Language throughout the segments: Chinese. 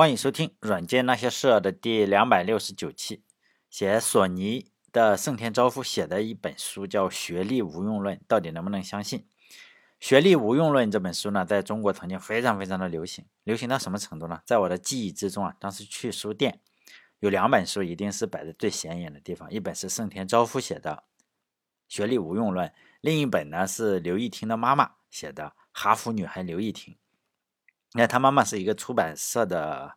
欢迎收听《软件那些事儿》的第两百六十九期。写索尼的盛田昭夫写的一本书叫《学历无用论》，到底能不能相信？《学历无用论》这本书呢，在中国曾经非常非常的流行，流行到什么程度呢？在我的记忆之中啊，当时去书店有两本书，一定是摆在最显眼的地方，一本是盛田昭夫写的《学历无用论》，另一本呢是刘亦婷的妈妈写的《哈佛女孩刘亦婷》。那他妈妈是一个出版社的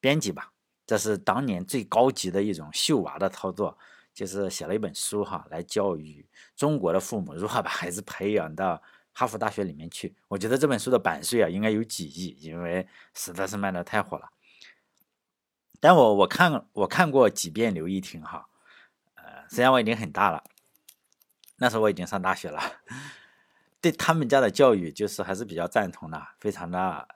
编辑吧？这是当年最高级的一种秀娃的操作，就是写了一本书哈，来教育中国的父母如何把孩子培养到哈佛大学里面去。我觉得这本书的版税啊，应该有几亿，因为实在是卖的太火了。但我我看我看过几遍刘亦婷哈，呃，虽然我已经很大了，那时候我已经上大学了。对他们家的教育，就是还是比较赞同的，非常的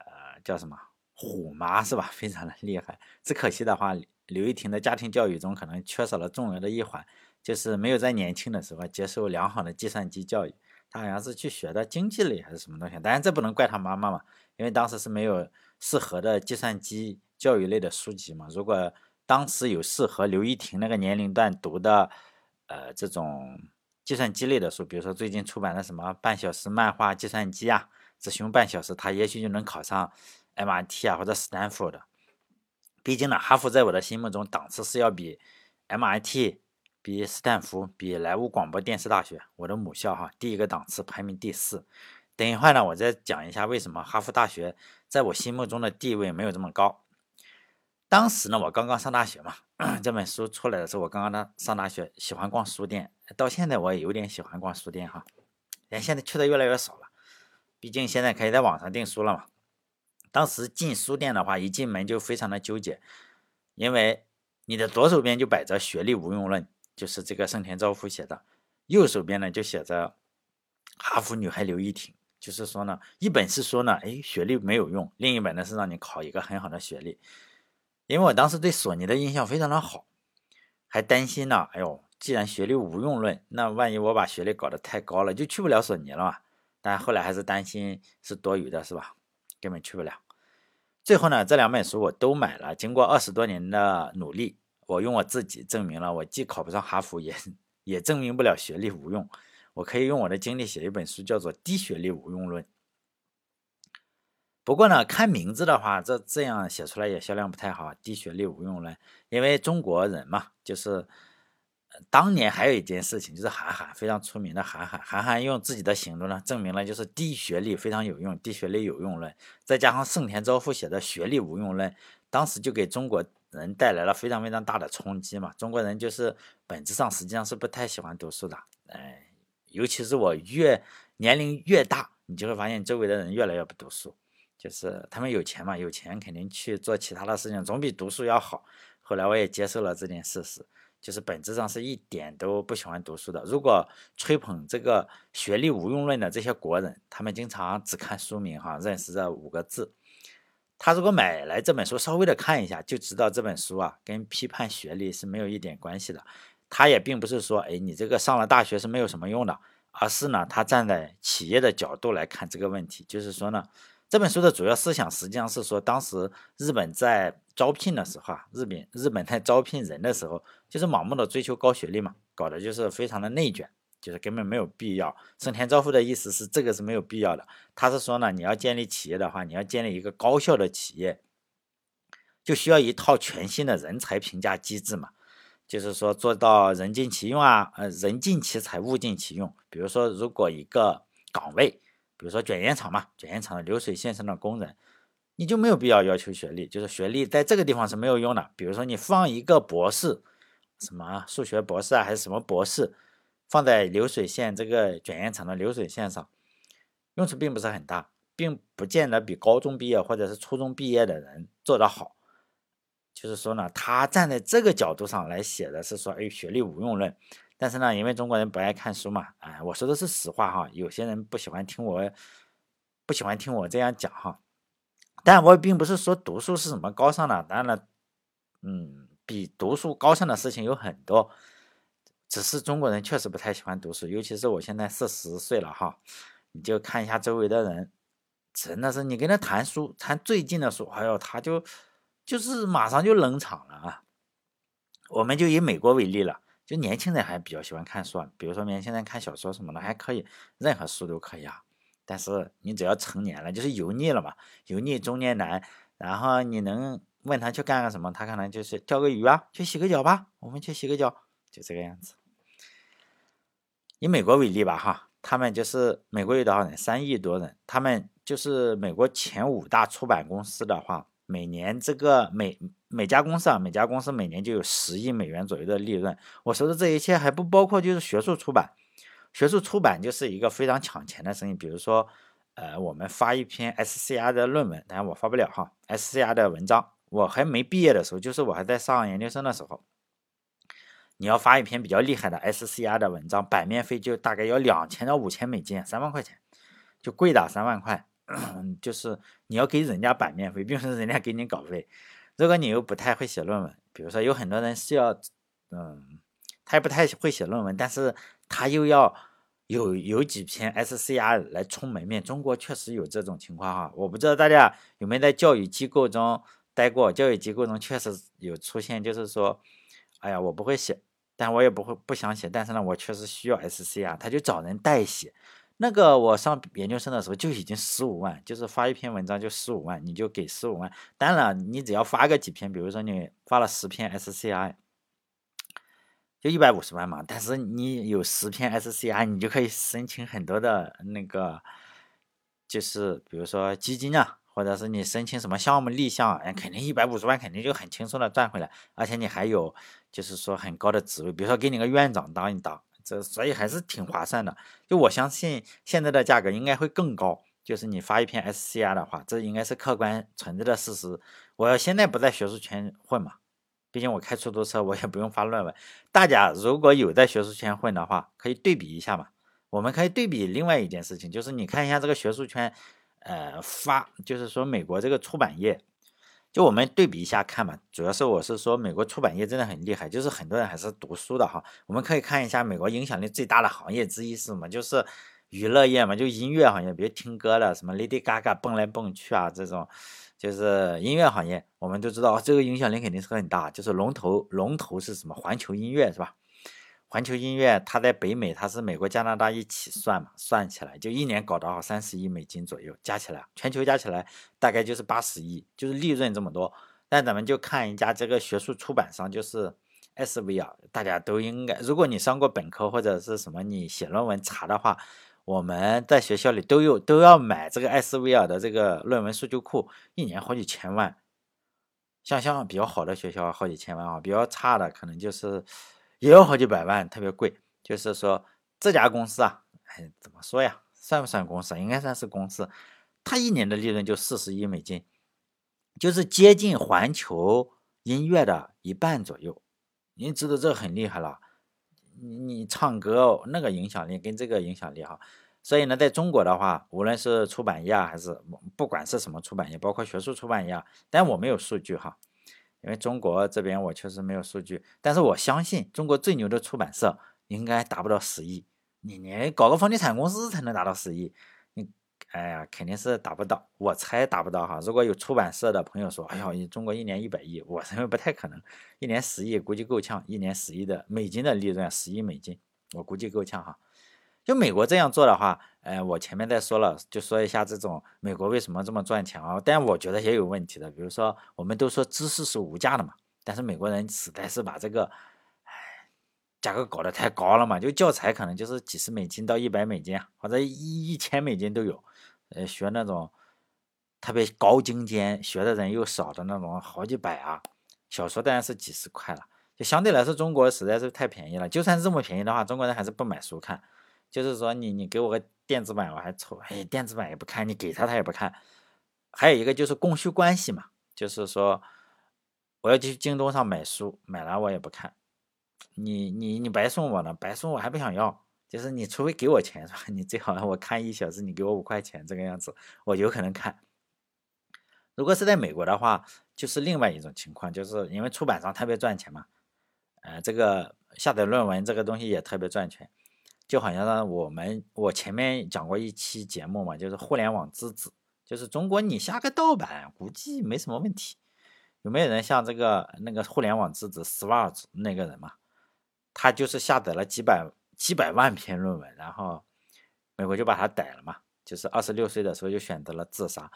叫什么虎妈是吧？非常的厉害。只可惜的话，刘亦婷的家庭教育中可能缺少了重要的一环，就是没有在年轻的时候接受良好的计算机教育。他好像是去学的经济类还是什么东西，当然这不能怪他妈妈嘛，因为当时是没有适合的计算机教育类的书籍嘛。如果当时有适合刘亦婷那个年龄段读的，呃这种。计算机类的书，比如说最近出版的什么《半小时漫画计算机》啊，只学半小时，他也许就能考上 MIT 啊或者斯坦福的。毕竟呢，哈佛在我的心目中档次是要比 MIT、比斯坦福、比莱芜广播电视大学，我的母校哈，第一个档次排名第四。等一会儿呢，我再讲一下为什么哈佛大学在我心目中的地位没有这么高。当时呢，我刚刚上大学嘛，这本书出来的时候，我刚刚呢上大学，喜欢逛书店，到现在我也有点喜欢逛书店哈，但现在去的越来越少了，毕竟现在可以在网上订书了嘛。当时进书店的话，一进门就非常的纠结，因为你的左手边就摆着《学历无用论》，就是这个盛田昭夫写的，右手边呢就写着《哈佛女孩刘亦婷》，就是说呢，一本是说呢，哎，学历没有用，另一本呢是让你考一个很好的学历。因为我当时对索尼的印象非常的好，还担心呢。哎呦，既然学历无用论，那万一我把学历搞得太高了，就去不了索尼了嘛。但后来还是担心是多余的，是吧？根本去不了。最后呢，这两本书我都买了。经过二十多年的努力，我用我自己证明了，我既考不上哈佛，也也证明不了学历无用。我可以用我的经历写一本书，叫做《低学历无用论》。不过呢，看名字的话，这这样写出来也销量不太好。低学历无用论，因为中国人嘛，就是当年还有一件事情，就是韩寒非常出名的韩寒，韩寒用自己的行动呢，证明了就是低学历非常有用，低学历有用论，再加上盛田昭夫写的学历无用论，当时就给中国人带来了非常非常大的冲击嘛。中国人就是本质上实际上是不太喜欢读书的，哎，尤其是我越年龄越大，你就会发现周围的人越来越不读书。就是他们有钱嘛，有钱肯定去做其他的事情，总比读书要好。后来我也接受了这件事实，就是本质上是一点都不喜欢读书的。如果吹捧这个学历无用论的这些国人，他们经常只看书名哈，认识这五个字。他如果买来这本书，稍微的看一下，就知道这本书啊跟批判学历是没有一点关系的。他也并不是说，哎，你这个上了大学是没有什么用的，而是呢，他站在企业的角度来看这个问题，就是说呢。这本书的主要思想实际上是说，当时日本在招聘的时候啊，日本日本在招聘人的时候，就是盲目的追求高学历嘛，搞的就是非常的内卷，就是根本没有必要。盛田昭夫的意思是，这个是没有必要的。他是说呢，你要建立企业的话，你要建立一个高效的企业，就需要一套全新的人才评价机制嘛，就是说做到人尽其用啊，呃，人尽其才，物尽其用。比如说，如果一个岗位，比如说卷烟厂嘛，卷烟厂的流水线上的工人，你就没有必要要求学历，就是学历在这个地方是没有用的。比如说你放一个博士，什么数学博士啊，还是什么博士，放在流水线这个卷烟厂的流水线上，用处并不是很大，并不见得比高中毕业或者是初中毕业的人做得好。就是说呢，他站在这个角度上来写的是说，哎，学历无用论。但是呢，因为中国人不爱看书嘛，哎，我说的是实话哈。有些人不喜欢听我，不喜欢听我这样讲哈。但我并不是说读书是什么高尚的，当然了，嗯，比读书高尚的事情有很多，只是中国人确实不太喜欢读书，尤其是我现在四十岁了哈，你就看一下周围的人，真的是你跟他谈书，谈最近的书，哎呦，他就就是马上就冷场了啊。我们就以美国为例了，就年轻人还比较喜欢看书，比如说年轻人看小说什么的还可以，任何书都可以啊。但是你只要成年了，就是油腻了嘛，油腻中年男，然后你能问他去干个什么，他可能就是钓个鱼啊，去洗个脚吧，我们去洗个脚，就这个样子。以美国为例吧，哈，他们就是美国有多少人？三亿多人，他们就是美国前五大出版公司的话，每年这个每每家公司啊，每家公司每年就有十亿美元左右的利润。我说的这一切还不包括就是学术出版，学术出版就是一个非常抢钱的生意。比如说，呃，我们发一篇 SCR 的论文，当然我发不了哈，SCR 的文章，我还没毕业的时候，就是我还在上研究生的时候。你要发一篇比较厉害的 SCR 的文章，版面费就大概要两千到五千美金，三万块钱，就贵的三万块。就是你要给人家版面费，并不是人家给你稿费。如果你又不太会写论文，比如说有很多人是要，嗯，他也不太会写论文，但是他又要有有几篇 SCR 来充门面。中国确实有这种情况哈，我不知道大家有没有在教育机构中待过，教育机构中确实有出现，就是说，哎呀，我不会写。但我也不会不想写，但是呢，我确实需要 SC 啊，他就找人代写。那个我上研究生的时候就已经十五万，就是发一篇文章就十五万，你就给十五万。当然，你只要发个几篇，比如说你发了十篇 SCI，就一百五十万嘛。但是你有十篇 SCI，你就可以申请很多的那个，就是比如说基金啊。或者是你申请什么项目立项，哎，肯定一百五十万肯定就很轻松的赚回来，而且你还有就是说很高的职位，比如说给你个院长当一当，这所以还是挺划算的。就我相信现在的价格应该会更高，就是你发一篇 SCR 的话，这应该是客观存在的事实。我现在不在学术圈混嘛，毕竟我开出租车，我也不用发论文。大家如果有在学术圈混的话，可以对比一下嘛。我们可以对比另外一件事情，就是你看一下这个学术圈。呃，发就是说美国这个出版业，就我们对比一下看嘛。主要是我是说美国出版业真的很厉害，就是很多人还是读书的哈。我们可以看一下美国影响力最大的行业之一是什么？就是娱乐业嘛，就音乐行业，比如听歌的什么 Lady Gaga 蹦来蹦去啊这种，就是音乐行业，我们都知道这个影响力肯定是很大。就是龙头龙头是什么？环球音乐是吧？环球音乐，它在北美，它是美国、加拿大一起算嘛，算起来就一年搞到三十亿美金左右，加起来全球加起来大概就是八十亿，就是利润这么多。但咱们就看一家这个学术出版商，就是 SV 啊，大家都应该，如果你上过本科或者是什么，你写论文查的话，我们在学校里都有都要买这个 SV 尔的这个论文数据库，一年好几千万。像像比较好的学校好几千万啊，比较差的可能就是。也有好几百万，特别贵。就是说这家公司啊，哎，怎么说呀？算不算公司？应该算是公司。它一年的利润就四十亿美金，就是接近环球音乐的一半左右。您知道这很厉害了。你你唱歌那个影响力跟这个影响力哈，所以呢，在中国的话，无论是出版业还是不管是什么出版业，包括学术出版业，但我没有数据哈。因为中国这边我确实没有数据，但是我相信中国最牛的出版社应该达不到十亿。你你搞个房地产公司才能达到十亿，你哎呀肯定是达不到，我猜达不到哈。如果有出版社的朋友说，哎呀，中国一年一百亿，我认为不太可能，一年十亿估计够呛，一年十亿的美金的利润，十亿美金，我估计够呛哈。就美国这样做的话，呃，我前面再说了，就说一下这种美国为什么这么赚钱啊？但我觉得也有问题的，比如说我们都说知识是无价的嘛，但是美国人实在是把这个，哎，价格搞得太高了嘛，就教材可能就是几十美金到一百美金，或者一一千美金都有，呃，学那种特别高精尖，学的人又少的那种，好几百啊，小说当然是几十块了，就相对来说中国实在是太便宜了，就算这么便宜的话，中国人还是不买书看。就是说，你你给我个电子版，我还抽，哎，电子版也不看，你给他他也不看。还有一个就是供需关系嘛，就是说，我要去京东上买书，买了我也不看。你你你白送我呢，白送我还不想要。就是你除非给我钱是吧？你最好我看一小时，你给我五块钱这个样子，我有可能看。如果是在美国的话，就是另外一种情况，就是因为出版商特别赚钱嘛，呃，这个下载论文这个东西也特别赚钱。就好像呢，我们我前面讲过一期节目嘛，就是互联网之子，就是中国你下个盗版估计没什么问题，有没有人像这个那个互联网之子 Swart 那个人嘛？他就是下载了几百几百万篇论文，然后美国就把他逮了嘛。就是二十六岁的时候就选择了自杀。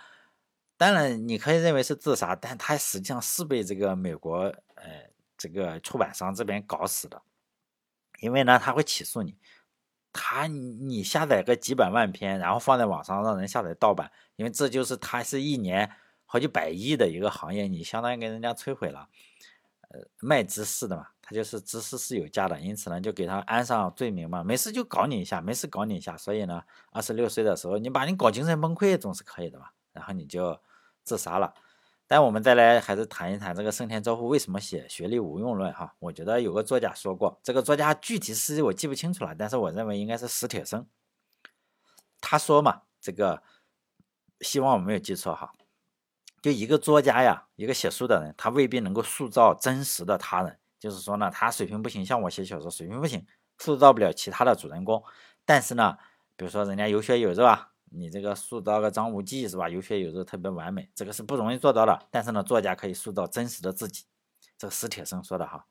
当然，你可以认为是自杀，但他实际上是被这个美国呃这个出版商这边搞死的。因为呢，他会起诉你，他你下载个几百万篇，然后放在网上让人下载盗版，因为这就是他是一年好几百亿的一个行业，你相当于给人家摧毁了。呃，卖知识的嘛，他就是知识是有价的，因此呢，就给他安上罪名嘛，没事就搞你一下，没事搞你一下，所以呢，二十六岁的时候，你把你搞精神崩溃总是可以的嘛，然后你就自杀了。但我们再来还是谈一谈这个盛田昭夫为什么写学历无用论哈？我觉得有个作家说过，这个作家具体是我记不清楚了，但是我认为应该是史铁生。他说嘛，这个希望我没有记错哈。就一个作家呀，一个写书的人，他未必能够塑造真实的他人。就是说呢，他水平不行，像我写小说水平不行，塑造不了其他的主人公。但是呢，比如说人家有血有肉啊，你这个塑造个张无忌是吧？有血有肉，特别完美，这个是不容易做到的。但是呢，作家可以塑造真实的自己。这个史铁生说的哈。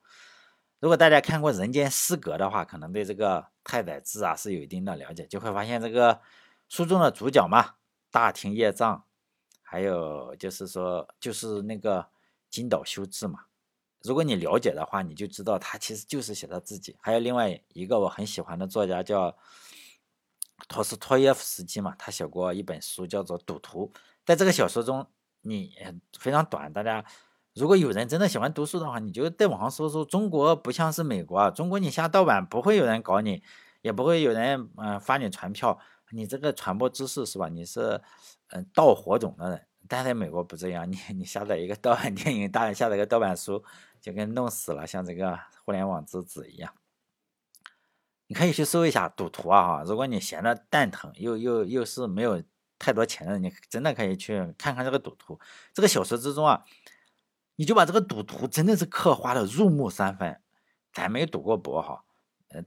如果大家看过《人间失格》的话，可能对这个太宰治啊是有一定的了解，就会发现这个书中的主角嘛，大庭叶藏。还有就是说，就是那个金岛修治嘛。如果你了解的话，你就知道他其实就是写他自己。还有另外一个我很喜欢的作家叫托斯托耶夫斯基嘛，他写过一本书叫做《赌徒》。在这个小说中，你非常短。大家如果有人真的喜欢读书的话，你就在网上搜搜。中国不像是美国，中国你下盗版不会有人搞你，也不会有人嗯发你传票。你这个传播知识是吧？你是嗯盗火种的人，但在美国不这样。你你下载一个盗版电影，大人下载个盗版书，就跟弄死了像这个互联网之子一样。你可以去搜一下赌徒啊！如果你闲的蛋疼，又又又是没有太多钱的，你真的可以去看看这个赌徒。这个小说之中啊，你就把这个赌徒真的是刻画的入木三分。咱没赌过博哈。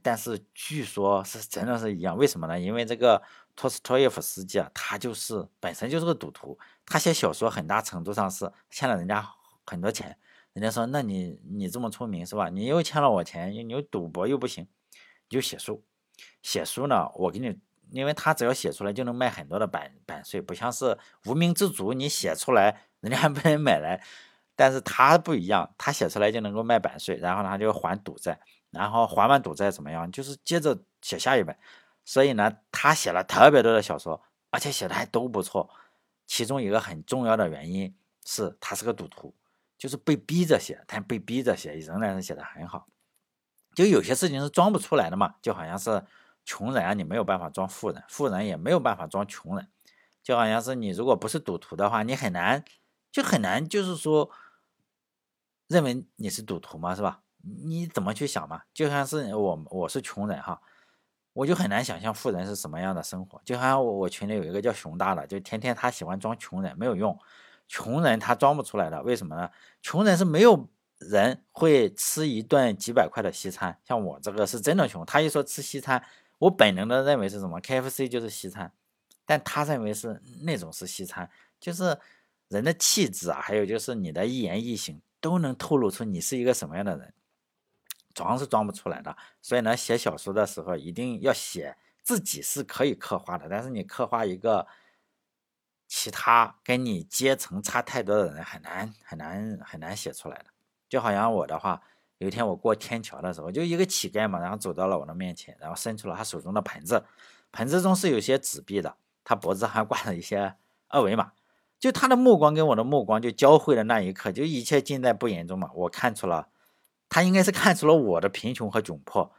但是据说是真的是一样，为什么呢？因为这个托斯托耶夫斯基啊，他就是本身就是个赌徒，他写小说很大程度上是欠了人家很多钱。人家说，那你你这么出名是吧？你又欠了我钱，你又赌博又不行，就写书。写书呢，我给你，因为他只要写出来就能卖很多的版版税，不像是无名之族，你写出来人家还不能买来。但是他不一样，他写出来就能够卖版税，然后呢他就还赌债。然后还完赌债怎么样？就是接着写下一本，所以呢，他写了特别多的小说，而且写的还都不错。其中一个很重要的原因是他是个赌徒，就是被逼着写，但被逼着写仍然是写的很好。就有些事情是装不出来的嘛，就好像是穷人啊，你没有办法装富人，富人也没有办法装穷人。就好像是你如果不是赌徒的话，你很难，就很难，就是说认为你是赌徒嘛，是吧？你怎么去想嘛？就像是我，我是穷人哈，我就很难想象富人是什么样的生活。就好像我我群里有一个叫熊大的，就天天他喜欢装穷人，没有用，穷人他装不出来的。为什么呢？穷人是没有人会吃一顿几百块的西餐，像我这个是真的穷。他一说吃西餐，我本能的认为是什么？KFC 就是西餐，但他认为是那种是西餐，就是人的气质啊，还有就是你的一言一行都能透露出你是一个什么样的人。装是装不出来的，所以呢，写小说的时候一定要写自己是可以刻画的，但是你刻画一个其他跟你阶层差太多的人，很难很难很难写出来的。就好像我的话，有一天我过天桥的时候，就一个乞丐嘛，然后走到了我的面前，然后伸出了他手中的盆子，盆子中是有些纸币的，他脖子还挂着一些二维码，就他的目光跟我的目光就交汇的那一刻，就一切尽在不言中嘛，我看出了。他应该是看出了我的贫穷和窘迫，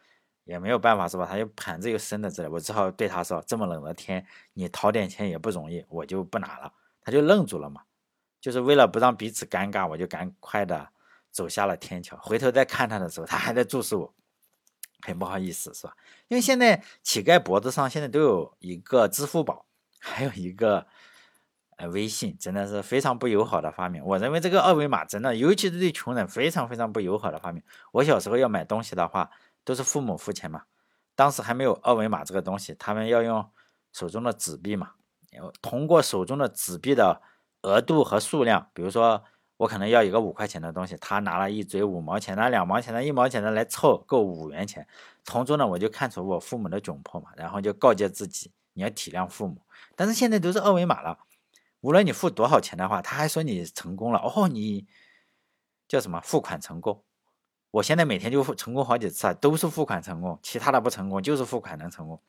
也没有办法是吧？他就盘子又伸在这里，我只好对他说：“这么冷的天，你讨点钱也不容易，我就不拿了。”他就愣住了嘛，就是为了不让彼此尴尬，我就赶快的走下了天桥。回头再看他的时候，他还在注视我，很不好意思是吧？因为现在乞丐脖子上现在都有一个支付宝，还有一个。呃，微信真的是非常不友好的发明。我认为这个二维码真的，尤其是对穷人非常非常不友好的发明。我小时候要买东西的话，都是父母付钱嘛，当时还没有二维码这个东西，他们要用手中的纸币嘛，通过手中的纸币的额度和数量，比如说我可能要一个五块钱的东西，他拿了一堆五毛钱的、两毛钱的、一毛钱的来凑够五元钱。从中呢，我就看出我父母的窘迫嘛，然后就告诫自己，你要体谅父母。但是现在都是二维码了，无论你付多少钱的话，他还说你成功了哦，你叫什么付款成功？我现在每天就付成功好几次啊，都是付款成功，其他的不成功，就是付款能成功。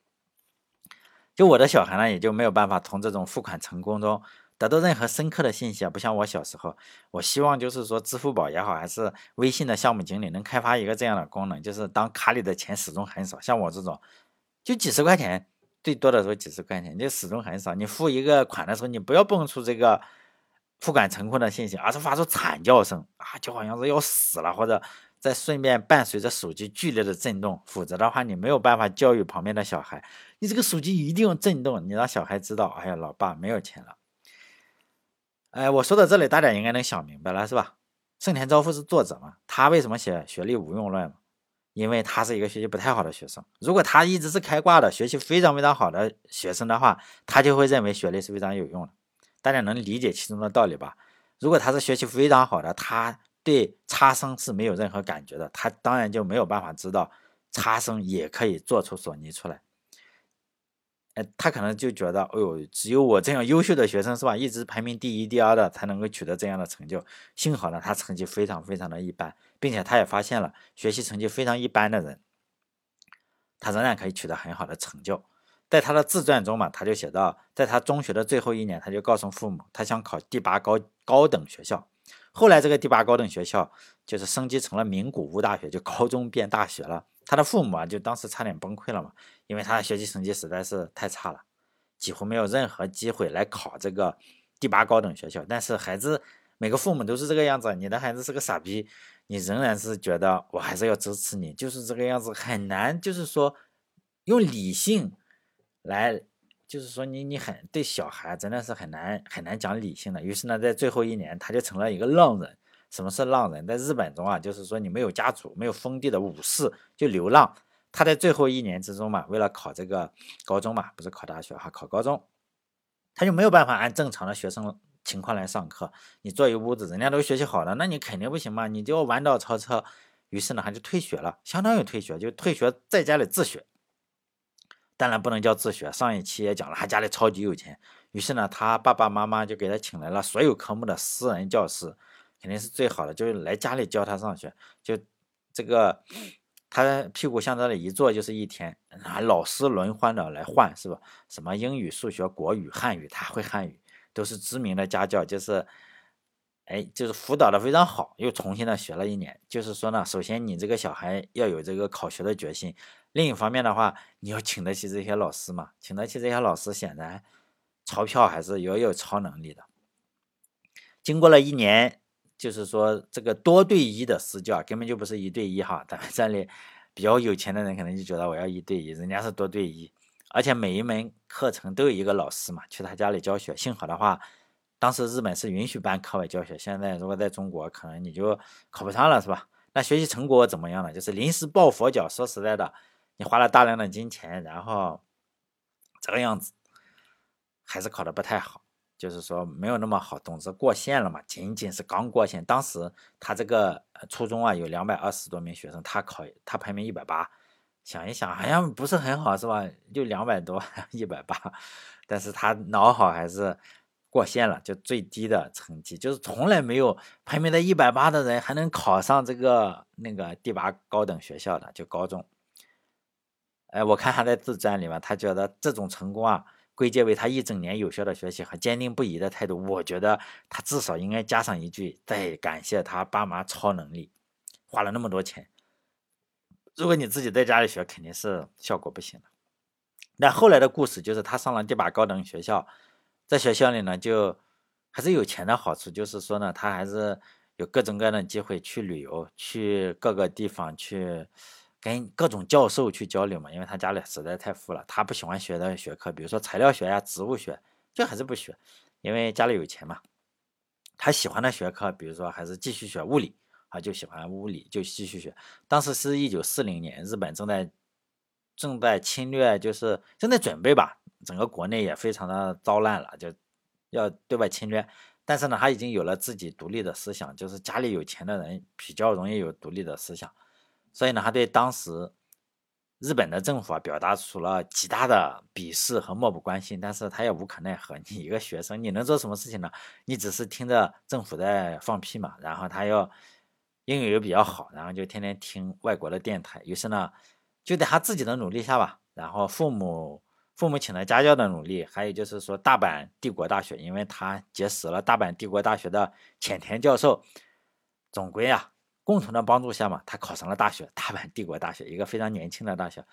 就我的小孩呢，也就没有办法从这种付款成功中得到任何深刻的信息啊，不像我小时候，我希望就是说支付宝也好，还是微信的项目经理能开发一个这样的功能，就是当卡里的钱始终很少，像我这种就几十块钱，最多的时候几十块钱，就始终很少。你付一个款的时候，你不要蹦出这个付款成功的信息，而是发出惨叫声啊，就好像是要死了，或者。再顺便伴随着手机剧烈的震动，否则的话你没有办法教育旁边的小孩。你这个手机一定要震动，你让小孩知道，哎呀，老爸没有钱了。哎，我说到这里，大家应该能想明白了，是吧？盛田昭夫是作者嘛？他为什么写学历无用论？因为他是一个学习不太好的学生。如果他一直是开挂的学习非常非常好的学生的话，他就会认为学历是非常有用的。大家能理解其中的道理吧？如果他是学习非常好的，他。对差生是没有任何感觉的，他当然就没有办法知道差生也可以做出索尼出来。哎，他可能就觉得，哎呦，只有我这样优秀的学生是吧，一直排名第一、第二的才能够取得这样的成就。幸好呢，他成绩非常非常的一般，并且他也发现了学习成绩非常一般的人，他仍然可以取得很好的成就。在他的自传中嘛，他就写到，在他中学的最后一年，他就告诉父母，他想考第八高高等学校。后来这个第八高等学校就是升级成了名古屋大学，就高中变大学了。他的父母啊，就当时差点崩溃了嘛，因为他的学习成绩实在是太差了，几乎没有任何机会来考这个第八高等学校。但是孩子每个父母都是这个样子，你的孩子是个傻逼，你仍然是觉得我还是要支持你，就是这个样子，很难就是说用理性来。就是说，你你很对小孩真的是很难很难讲理性的。于是呢，在最后一年，他就成了一个浪人。什么是浪人？在日本中啊，就是说你没有家族、没有封地的武士就流浪。他在最后一年之中嘛，为了考这个高中嘛，不是考大学哈，考高中，他就没有办法按正常的学生情况来上课。你坐一屋子，人家都学习好了，那你肯定不行嘛，你就要弯道超车。于是呢，他就退学了，相当于退学，就退学在家里自学。当然不能叫自学。上一期也讲了，他家里超级有钱，于是呢，他爸爸妈妈就给他请来了所有科目的私人教师，肯定是最好的，就是来家里教他上学。就这个，他屁股向这里一坐就是一天，啊，老师轮换的来换，是吧？什么英语、数学、国语、汉语，他会汉语，都是知名的家教，就是，哎，就是辅导的非常好，又重新的学了一年。就是说呢，首先你这个小孩要有这个考学的决心。另一方面的话，你要请得起这些老师嘛？请得起这些老师，显然钞票还是要有超能力的。经过了一年，就是说这个多对一的私教根本就不是一对一哈。咱们这里比较有钱的人可能就觉得我要一对一，人家是多对一，而且每一门课程都有一个老师嘛，去他家里教学。幸好的话，当时日本是允许办课外教学，现在如果在中国，可能你就考不上了，是吧？那学习成果怎么样呢？就是临时抱佛脚。说实在的。你花了大量的金钱，然后这个样子还是考的不太好，就是说没有那么好。总之过线了嘛，仅仅是刚过线。当时他这个初中啊有两百二十多名学生，他考他排名一百八，想一想好像不是很好是吧？就两百多一百八，但是他脑好还是过线了，就最低的成绩，就是从来没有排名在一百八的人还能考上这个那个第八高等学校的，就高中。哎，我看他在自传里面，他觉得这种成功啊，归结为他一整年有效的学习和坚定不移的态度。我觉得他至少应该加上一句，再感谢他爸妈超能力，花了那么多钱。如果你自己在家里学，肯定是效果不行的。那后来的故事就是他上了第八高等学校，在学校里呢，就还是有钱的好处，就是说呢，他还是有各种各样的机会去旅游，去各个地方去。跟各种教授去交流嘛，因为他家里实在太富了，他不喜欢学的学科，比如说材料学呀、植物学，就还是不学，因为家里有钱嘛。他喜欢的学科，比如说还是继续学物理，啊，就喜欢物理，就继续学。当时是一九四零年，日本正在正在侵略，就是正在准备吧，整个国内也非常的糟烂了，就要对外侵略。但是呢，他已经有了自己独立的思想，就是家里有钱的人比较容易有独立的思想，所以呢，他对当时日本的政府啊表达出了极大的鄙视和漠不关心，但是他也无可奈何。你一个学生，你能做什么事情呢？你只是听着政府在放屁嘛，然后他又英语又比较好，然后就天天听外国的电台，于是呢，就在他自己的努力下吧，然后父母。父母请了家教的努力，还有就是说大阪帝国大学，因为他结识了大阪帝国大学的浅田教授，总归啊，共同的帮助下嘛，他考上了大学，大阪帝国大学，一个非常年轻的大学。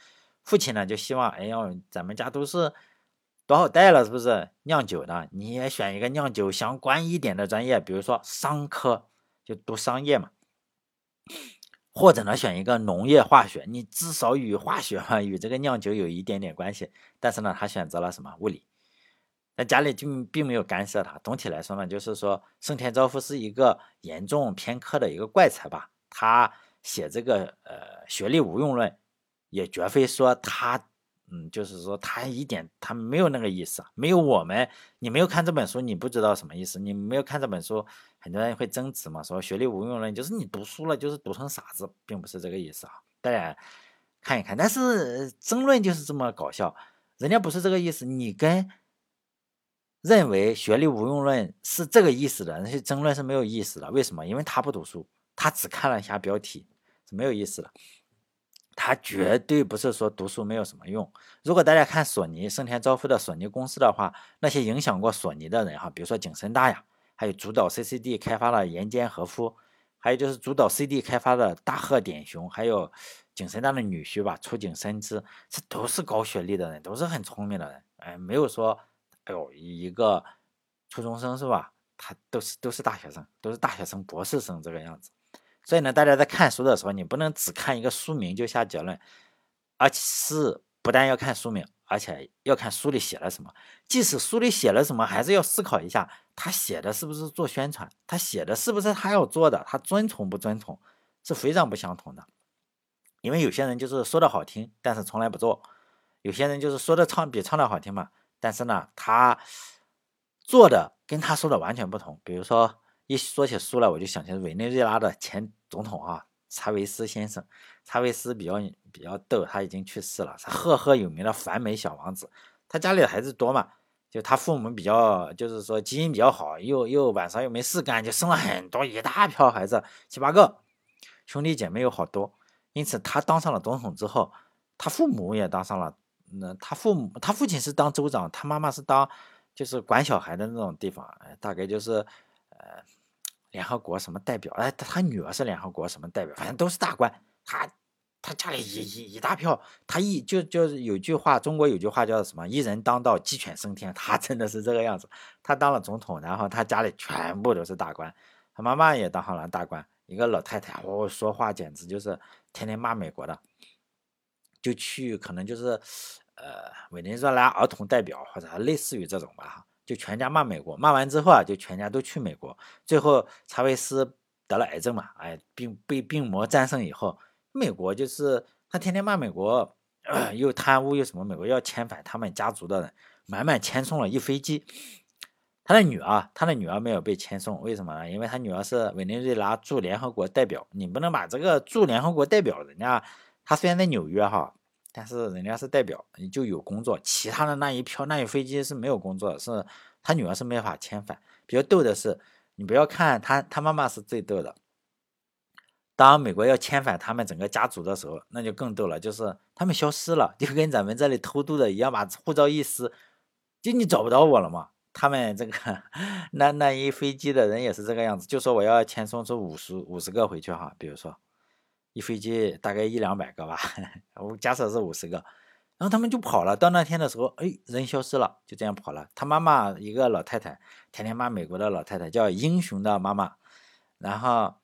父亲呢就希望，哎呦，咱们家都是多少代了，是不是酿酒的？你也选一个酿酒相关一点的专业，比如说商科，就读商业嘛。或者呢，选一个农业化学，你至少与化学嘛，与这个酿酒有一点点关系。但是呢，他选择了什么物理？那家里就并没有干涉他。总体来说呢，就是说盛田昭夫是一个严重偏科的一个怪才吧。他写这个呃学历无用论，也绝非说他。嗯，就是说他一点他没有那个意思啊，没有我们，你没有看这本书，你不知道什么意思。你没有看这本书，很多人会争执嘛，说学历无用论就是你读书了就是读成傻子，并不是这个意思啊。大家看一看，但是争论就是这么搞笑，人家不是这个意思。你跟认为学历无用论是这个意思的那些争论是没有意思的。为什么？因为他不读书，他只看了一下标题，是没有意思的。他绝对不是说读书没有什么用。如果大家看索尼盛田昭夫的索尼公司的话，那些影响过索尼的人哈，比如说景深大呀，还有主导 CCD 开发的岩间和夫，还有就是主导 CD 开发的大贺典雄，还有景深大的女婿吧，出井深之，这都是高学历的人，都是很聪明的人。哎，没有说，哎呦，一个初中生是吧？他都是都是大学生，都是大学生、博士生这个样子。所以呢，大家在看书的时候，你不能只看一个书名就下结论，而是不但要看书名，而且要看书里写了什么。即使书里写了什么，还是要思考一下，他写的是不是做宣传，他写的是不是他要做的，他遵从不遵从，是非常不相同的。因为有些人就是说的好听，但是从来不做；有些人就是说的唱比唱的好听嘛，但是呢，他做的跟他说的完全不同。比如说。一说起书来，我就想起委内瑞拉的前总统啊，查韦斯先生。查韦斯比较比较逗，他已经去世了，是赫赫有名的反美小王子。他家里的孩子多嘛，就他父母比较，就是说基因比较好，又又晚上又没事干，就生了很多一大票孩子，七八个，兄弟姐妹有好多。因此他当上了总统之后，他父母也当上了。那他父母，他父亲是当州长，他妈妈是当就是管小孩的那种地方，大概就是呃。联合国什么代表？哎，他女儿是联合国什么代表？反正都是大官。他他家里一一一大票，他一就就是有句话，中国有句话叫什么？一人当道，鸡犬升天。他真的是这个样子。他当了总统，然后他家里全部都是大官。他妈妈也当上了大官，一个老太太，哦，说话简直就是天天骂美国的。就去可能就是呃委内瑞拉儿童代表或者类似于这种吧。就全家骂美国，骂完之后啊，就全家都去美国。最后查韦斯得了癌症嘛，哎，病被病魔战胜以后，美国就是他天天骂美国，又贪污又什么，美国要遣返他们家族的人，满满遣送了一飞机。他的女儿，他的女儿没有被遣送，为什么呢？因为他女儿是委内瑞拉驻联合国代表，你不能把这个驻联合国代表人家，他虽然在纽约哈。但是人家是代表，你就有工作，其他的那一票那一飞机是没有工作，是他女儿是没法遣返。比较逗的是，你不要看他，他妈妈是最逗的。当美国要遣返他们整个家族的时候，那就更逗了，就是他们消失了，就跟咱们这里偷渡的一样，把护照一撕，就你找不到我了嘛。他们这个 那那一飞机的人也是这个样子，就说我要遣送出五十五十个回去哈，比如说。一飞机大概一两百个吧，我假设是五十个，然后他们就跑了。到那天的时候，哎，人消失了，就这样跑了。他妈妈一个老太太，天天骂美国的老太太，叫英雄的妈妈，然后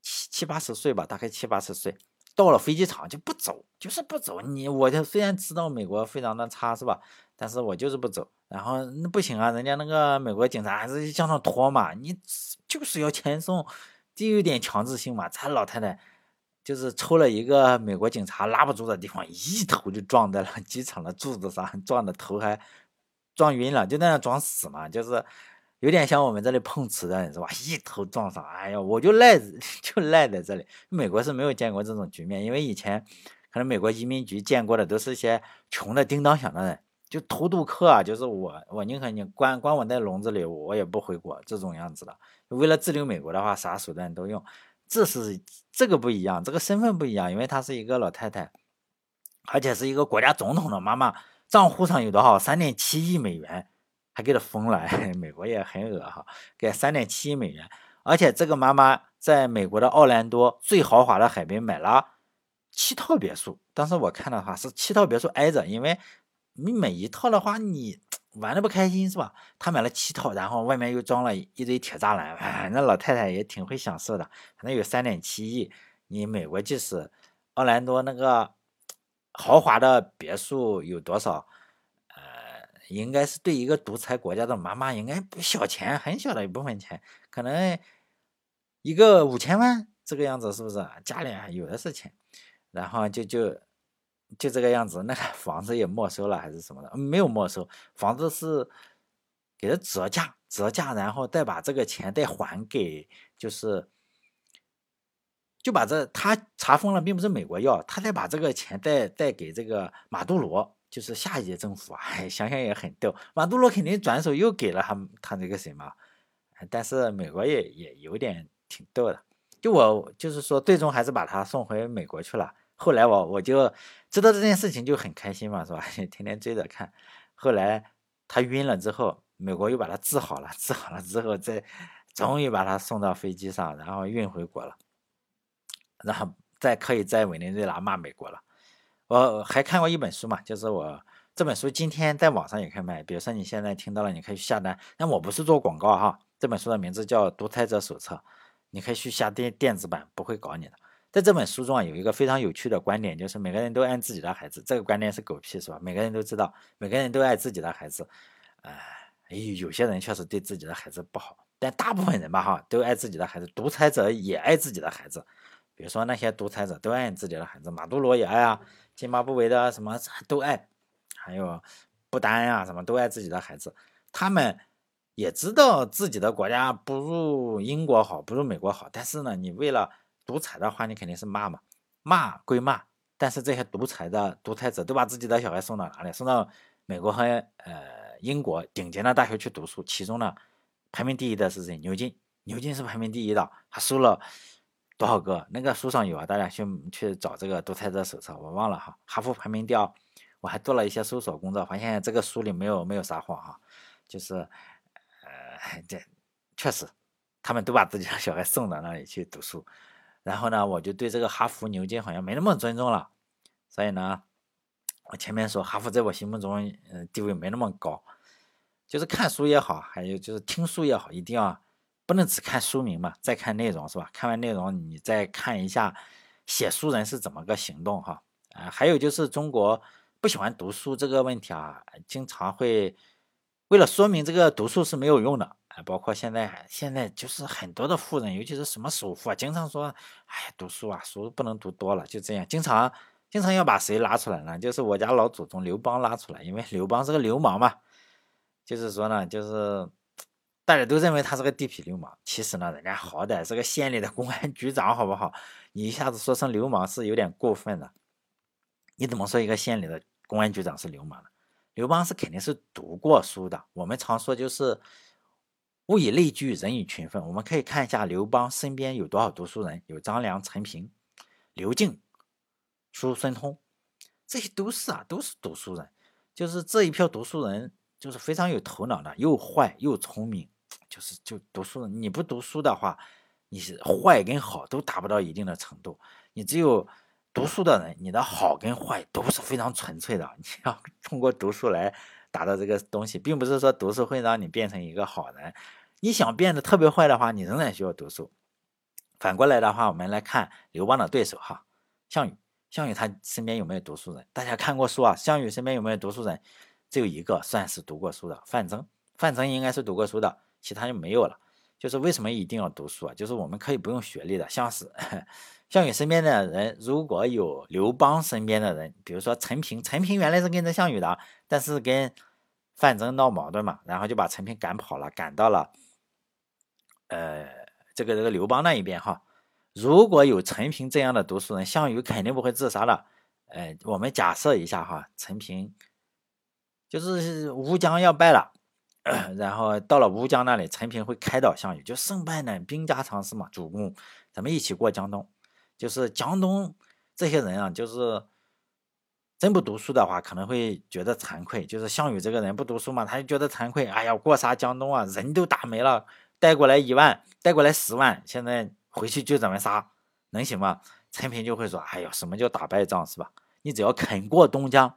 七七八十岁吧，大概七八十岁，到了飞机场就不走，就是不走。你我就虽然知道美国非常的差，是吧？但是我就是不走。然后那不行啊，人家那个美国警察还是向上拖嘛，你就是要遣送。就有点强制性嘛，他老太太就是抽了一个美国警察拉不住的地方，一头就撞在了机场的柱子上，撞的头还撞晕了，就那样装死嘛。就是有点像我们这里碰瓷的人是吧？一头撞上，哎呀，我就赖 就赖在这里。美国是没有见过这种局面，因为以前可能美国移民局见过的都是一些穷的叮当响的人，就偷渡客啊，就是我，我宁可你关关我在笼子里，我也不回国这种样子的。为了滞留美国的话，啥手段都用。这是这个不一样，这个身份不一样，因为她是一个老太太，而且是一个国家总统的妈妈，账户上有多少？三点七亿美元。还给她封了，美国也很恶哈，给三点七亿美元，而且这个妈妈在美国的奥兰多最豪华的海边买了七套别墅。当时我看的话是七套别墅挨着，因为你每一套的话你玩的不开心是吧？他买了七套，然后外面又装了一堆铁栅栏，哎那老太太也挺会享受的。反正有三点七亿，你美国即使奥兰多那个豪华的别墅有多少？呃应该是对一个独裁国家的妈妈，应该不小钱，很小的一部分钱，可能一个五千万这个样子，是不是？家里有的是钱，然后就就就这个样子，那个 房子也没收了还是什么的？没有没收，房子是给他折价，折价，然后再把这个钱再还给，就是就把这他查封了，并不是美国要，他再把这个钱再再给这个马杜罗。就是下一届政府啊，想想也很逗。马杜罗肯定转手又给了他他那个什么，但是美国也也有点挺逗的。就我就是说，最终还是把他送回美国去了。后来我我就知道这件事情就很开心嘛，是吧？天天追着看。后来他晕了之后，美国又把他治好了，治好了之后再终于把他送到飞机上，然后运回国了，然后再可以在委内瑞拉骂美国了。我还看过一本书嘛，就是我这本书今天在网上也可以卖。比如说你现在听到了，你可以去下单。但我不是做广告哈，这本书的名字叫《独裁者手册》，你可以去下电电子版，不会搞你的。在这本书中啊，有一个非常有趣的观点，就是每个人都爱自己的孩子。这个观点是狗屁是吧？每个人都知道，每个人都爱自己的孩子。哎，有些人确实对自己的孩子不好，但大部分人吧哈，都爱自己的孩子。独裁者也爱自己的孩子，比如说那些独裁者都爱自己的孩子，马杜罗也爱啊。津巴布韦的什么都爱，还有不丹呀，什么都爱自己的孩子。他们也知道自己的国家不如英国好，不如美国好。但是呢，你为了独裁的话，你肯定是骂嘛，骂归骂。但是这些独裁的独裁者都把自己的小孩送到哪里？送到美国和呃英国顶尖的大学去读书。其中呢，排名第一的是谁？牛津，牛津是排名第一的，他收了。多少个？那个书上有啊，大家去去找这个独裁者手册，我忘了哈。哈佛排名第二，我还做了一些搜索工作，发现这个书里没有没有撒谎哈，就是呃 这确实，他们都把自己的小孩送到那里去读书，然后呢，我就对这个哈佛、牛津好像没那么尊重了，所以呢，我前面说哈佛在我心目中嗯地位没那么高，就是看书也好，还有就是听书也好，一定要。不能只看书名嘛，再看内容是吧？看完内容，你再看一下写书人是怎么个行动哈。啊，还有就是中国不喜欢读书这个问题啊，经常会为了说明这个读书是没有用的啊，包括现在现在就是很多的富人，尤其是什么首富啊，经常说，哎，读书啊，书不能读多了，就这样，经常经常要把谁拉出来呢？就是我家老祖宗刘邦拉出来，因为刘邦是个流氓嘛，就是说呢，就是。大家都认为他是个地痞流氓，其实呢，人家好歹是个县里的公安局长，好不好？你一下子说成流氓是有点过分的。你怎么说一个县里的公安局长是流氓呢？刘邦是肯定是读过书的。我们常说就是物以类聚，人以群分。我们可以看一下刘邦身边有多少读书人，有张良、陈平、刘敬、叔孙通，这些都是啊，都是读书人。就是这一票读书人，就是非常有头脑的，又坏又聪明。就是就读书人，你不读书的话，你是坏跟好都达不到一定的程度。你只有读书的人，你的好跟坏都是非常纯粹的。你要通过读书来达到这个东西，并不是说读书会让你变成一个好人。你想变得特别坏的话，你仍然需要读书。反过来的话，我们来看刘邦的对手哈，项羽。项羽他身边有没有读书人？大家看过书啊？项羽身边有没有读书人？只有一个算是读过书的，范增。范增应该是读过书的。其他就没有了，就是为什么一定要读书啊？就是我们可以不用学历的，像是项羽身边的人，如果有刘邦身边的人，比如说陈平，陈平原来是跟着项羽的，但是跟范增闹矛盾嘛，然后就把陈平赶跑了，赶到了呃这个这个刘邦那一边哈。如果有陈平这样的读书人，项羽肯定不会自杀的。呃，我们假设一下哈，陈平就是乌江要败了，然后到了乌江那里，陈平会开导项羽，就胜败乃兵家常事嘛，主公，咱们一起过江东。就是江东这些人啊，就是真不读书的话，可能会觉得惭愧。就是项羽这个人不读书嘛，他就觉得惭愧。哎呀，过啥江东啊？人都打没了，带过来一万，带过来十万，现在回去就咱们杀，能行吗？陈平就会说：“哎呦，什么叫打败仗是吧？你只要肯过东江，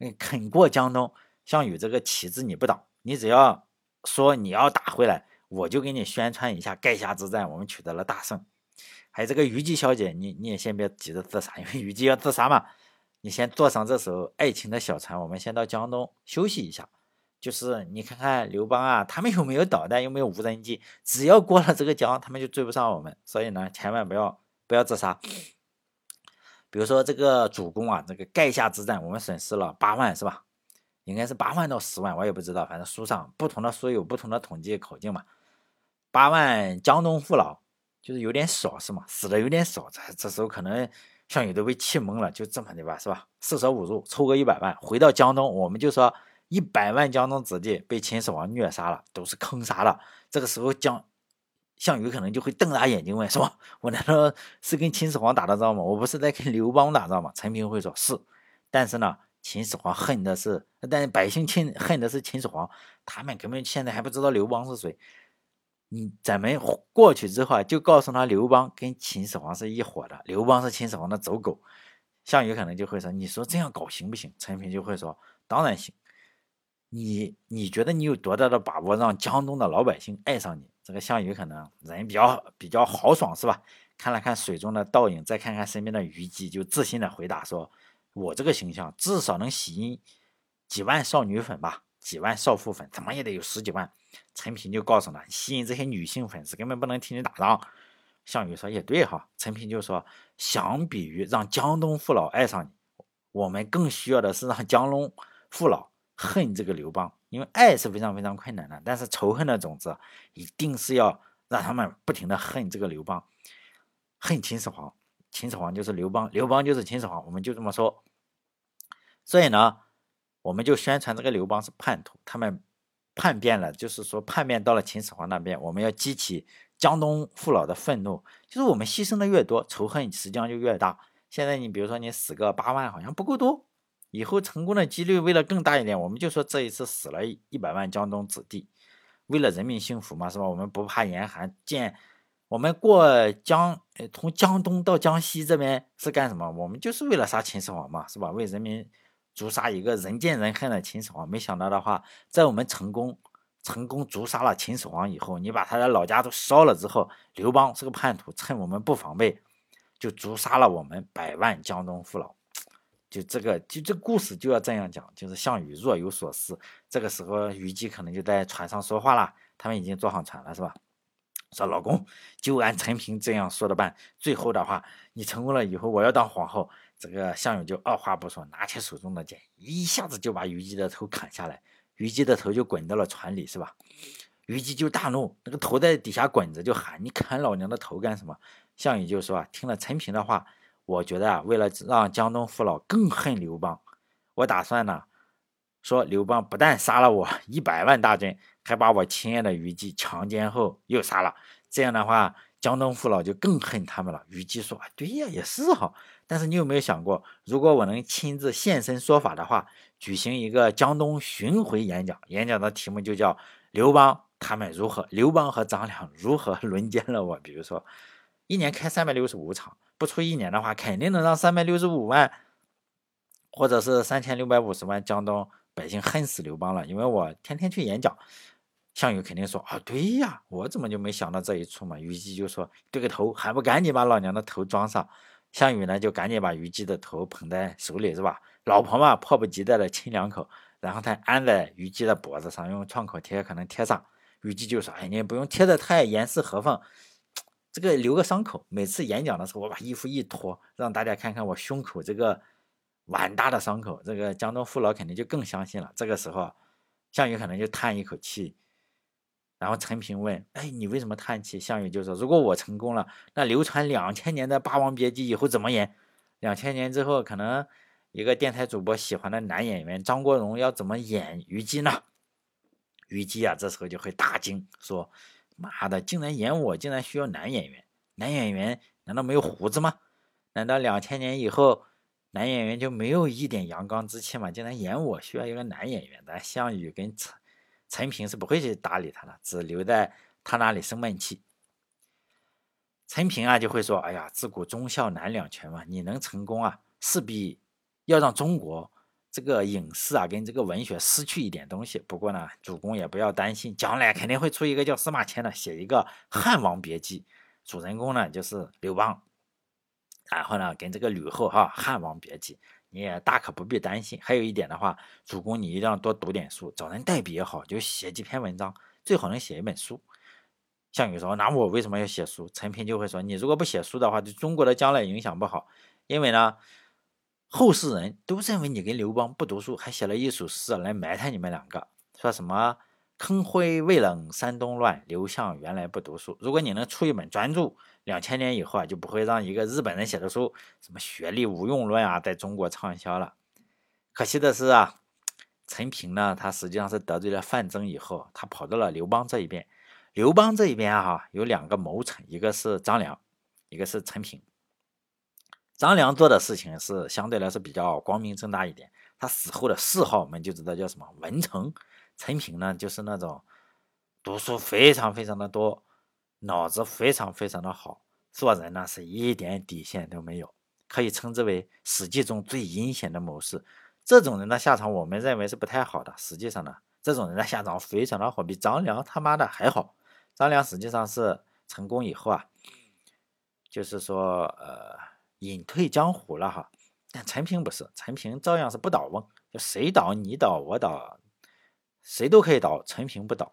嗯肯过江东，项羽这个旗帜你不倒，你只要说你要打回来，我就给你宣传一下垓下之战，我们取得了大胜。”还有这个虞姬小姐，你你也先别急着自杀，因为虞姬要自杀嘛。你先坐上这艘爱情的小船，我们先到江东休息一下。就是你看看刘邦啊，他们有没有导弹，有没有无人机？只要过了这个江，他们就追不上我们。所以呢，千万不要不要自杀。比如说这个主公啊，这个垓下之战，我们损失了八万，是吧？应该是八万到十万，我也不知道，反正书上不同的书有不同的统计口径嘛。八万江东父老。就是有点少是吗？死的有点少，这这时候可能项羽都被气懵了，就这么的吧，是吧？四舍五入凑个一百万，回到江东，我们就说一百万江东子弟被秦始皇虐杀了，都是坑杀了。这个时候江项羽可能就会瞪大眼睛问，是吧？我难道是跟秦始皇打的仗吗？我不是在跟刘邦打仗吗？陈平会说，是。但是呢，秦始皇恨的是，但百姓亲恨的是秦始皇，他们根本现在还不知道刘邦是谁。你咱们过去之后啊，就告诉他刘邦跟秦始皇是一伙的，刘邦是秦始皇的走狗。项羽可能就会说：“你说这样搞行不行？”陈平就会说：“当然行。”你你觉得你有多大的把握让江东的老百姓爱上你？这个项羽可能人比较比较豪爽是吧？看了看水中的倒影，再看看身边的虞姬，就自信的回答说：“我这个形象至少能吸引几万少女粉吧。”几万少妇粉，怎么也得有十几万。陈平就告诉他，吸引这些女性粉丝根本不能替你打仗。项羽说也对哈。陈平就说，相比于让江东父老爱上你，我们更需要的是让江东父老恨这个刘邦。因为爱是非常非常困难的，但是仇恨的种子一定是要让他们不停的恨这个刘邦，恨秦始皇。秦始皇就是刘邦，刘邦就是秦始皇，我们就这么说。所以呢。我们就宣传这个刘邦是叛徒，他们叛变了，就是说叛变到了秦始皇那边。我们要激起江东父老的愤怒，就是我们牺牲的越多，仇恨实际上就越大。现在你比如说你死个八万好像不够多，以后成功的几率为了更大一点，我们就说这一次死了一百万江东子弟，为了人民幸福嘛，是吧？我们不怕严寒，见我们过江，从江东到江西这边是干什么？我们就是为了杀秦始皇嘛，是吧？为人民。诛杀一个人见人恨的秦始皇，没想到的话，在我们成功成功诛杀了秦始皇以后，你把他的老家都烧了之后，刘邦是个叛徒，趁我们不防备，就诛杀了我们百万江东父老。就这个，就这故事就要这样讲，就是项羽若有所思。这个时候，虞姬可能就在船上说话了，他们已经坐上船了，是吧？说老公，就按陈平这样说的办。最后的话，你成功了以后，我要当皇后。这个项羽就二话不说，拿起手中的剑，一下子就把虞姬的头砍下来，虞姬的头就滚到了船里，是吧？虞姬就大怒，那个头在底下滚着，就喊：“你砍老娘的头干什么？”项羽就说：“啊，听了陈平的话，我觉得啊，为了让江东父老更恨刘邦，我打算呢，说刘邦不但杀了我一百万大军，还把我亲爱的虞姬强奸后又杀了，这样的话。”江东父老就更恨他们了。虞姬说：“对呀，也是哈。但是你有没有想过，如果我能亲自现身说法的话，举行一个江东巡回演讲，演讲的题目就叫刘邦他们如何，刘邦和张良如何 轮奸了我？比如说，一年开三百六十五场，不出一年的话，肯定能让三百六十五万，或者是三千六百五十万江东百姓恨死刘邦了。因为我天天去演讲。”项羽肯定说啊，对呀，我怎么就没想到这一出嘛？虞姬就说：“对个头，还不赶紧把老娘的头装上？”项羽呢，就赶紧把虞姬的头捧在手里，是吧？老婆嘛，迫不及待的亲两口，然后他安在虞姬的脖子上，用创口贴可能贴上。虞姬就说：“哎，你不用贴的太严丝合缝，这个留个伤口。每次演讲的时候，我把衣服一脱，让大家看看我胸口这个碗大的伤口。这个江东父老肯定就更相信了。这个时候。”项羽可能就叹一口气。然后陈平问：“哎，你为什么叹气？”项羽就说：“如果我成功了，那流传两千年的《霸王别姬》以后怎么演？两千年之后，可能一个电台主播喜欢的男演员张国荣要怎么演虞姬呢？”虞姬啊，这时候就会大惊，说：“妈的，竟然演我，竟然需要男演员？男演员难道没有胡子吗？难道两千年以后男演员就没有一点阳刚之气吗？竟然演我，需要一个男演员？”但项羽跟陈。陈平是不会去搭理他的，只留在他那里生闷气。陈平啊就会说：“哎呀，自古忠孝难两全嘛，你能成功啊，势必要让中国这个影视啊跟这个文学失去一点东西。不过呢，主公也不要担心，将来肯定会出一个叫司马迁的，写一个《汉王别姬》，主人公呢就是刘邦，然后呢跟这个吕后哈，《汉王别姬》。”你也大可不必担心。还有一点的话，主公你一定要多读点书，找人代笔也好，就写几篇文章，最好能写一本书。项羽说：“那我为什么要写书？”陈平就会说：“你如果不写书的话，对中国的将来影响不好。因为呢，后世人都认为你跟刘邦不读书，还写了一首诗来埋汰你们两个，说什么‘坑灰未冷山东乱，刘项原来不读书’。如果你能出一本专著。”两千年以后啊，就不会让一个日本人写的书，什么学历无用论啊，在中国畅销了。可惜的是啊，陈平呢，他实际上是得罪了范增以后，他跑到了刘邦这一边。刘邦这一边啊，有两个谋臣，一个是张良，一个是陈平。张良做的事情是相对来说比较光明正大一点，他死后的谥号我们就知道叫什么文成。陈平呢，就是那种读书非常非常的多。脑子非常非常的好，做人呢是一点底线都没有，可以称之为《史记》中最阴险的谋士。这种人的下场，我们认为是不太好的。实际上呢，这种人的下场非常的好，比张良他妈的还好。张良实际上是成功以后啊，就是说呃隐退江湖了哈。但陈平不是，陈平照样是不倒翁，就谁倒你倒我倒，谁都可以倒，陈平不倒。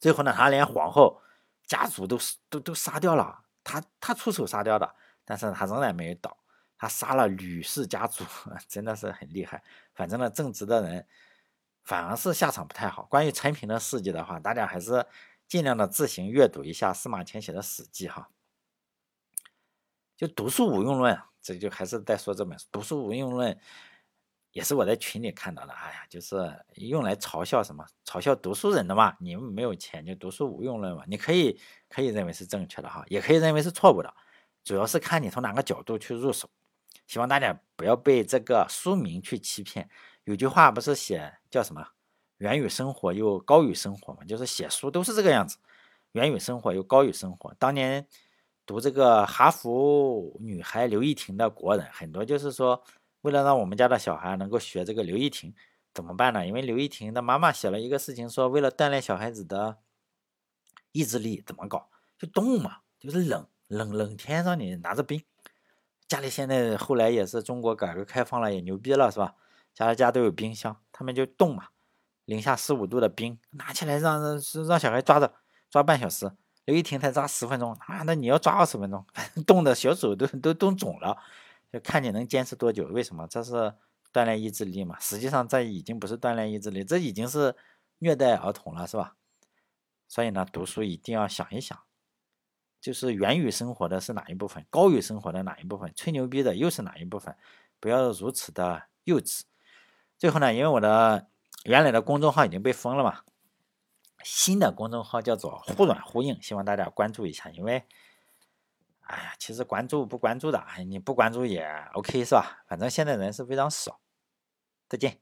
最后呢，他连皇后。家族都都都杀掉了，他他出手杀掉的，但是他仍然没有倒，他杀了吕氏家族，真的是很厉害。反正呢，正直的人反而是下场不太好。关于陈平的事迹的话，大家还是尽量的自行阅读一下司马迁写的《史记》哈。就读书无用论，这就还是在说这本书《读书无用论》。也是我在群里看到的，哎呀，就是用来嘲笑什么？嘲笑读书人的嘛。你们没有钱就读书无用论嘛。你可以可以认为是正确的哈，也可以认为是错误的，主要是看你从哪个角度去入手。希望大家不要被这个书名去欺骗。有句话不是写叫什么“源于生活又高于生活”嘛？就是写书都是这个样子，“源于生活又高于生活”。当年读这个哈佛女孩刘亦婷的国人，很多就是说。为了让我们家的小孩能够学这个刘亦婷，怎么办呢？因为刘亦婷的妈妈写了一个事情，说为了锻炼小孩子的意志力，怎么搞？就冻嘛，就是冷冷冷天让你拿着冰。家里现在后来也是中国改革开放了，也牛逼了，是吧？家家都有冰箱，他们就冻嘛，零下十五度的冰拿起来让让让小孩抓着抓半小时，刘亦婷才抓十分钟，妈的你要抓二十分钟，冻的小手都都冻肿了。就看你能坚持多久？为什么？这是锻炼意志力嘛？实际上，这已经不是锻炼意志力，这已经是虐待儿童了，是吧？所以呢，读书一定要想一想，就是源于生活的是哪一部分，高于生活的哪一部分，吹牛逼的又是哪一部分？不要如此的幼稚。最后呢，因为我的原来的公众号已经被封了嘛，新的公众号叫做“忽软忽硬”，希望大家关注一下，因为。哎呀，其实关注不关注的，哎你不关注也 OK 是吧？反正现在人是非常少。再见。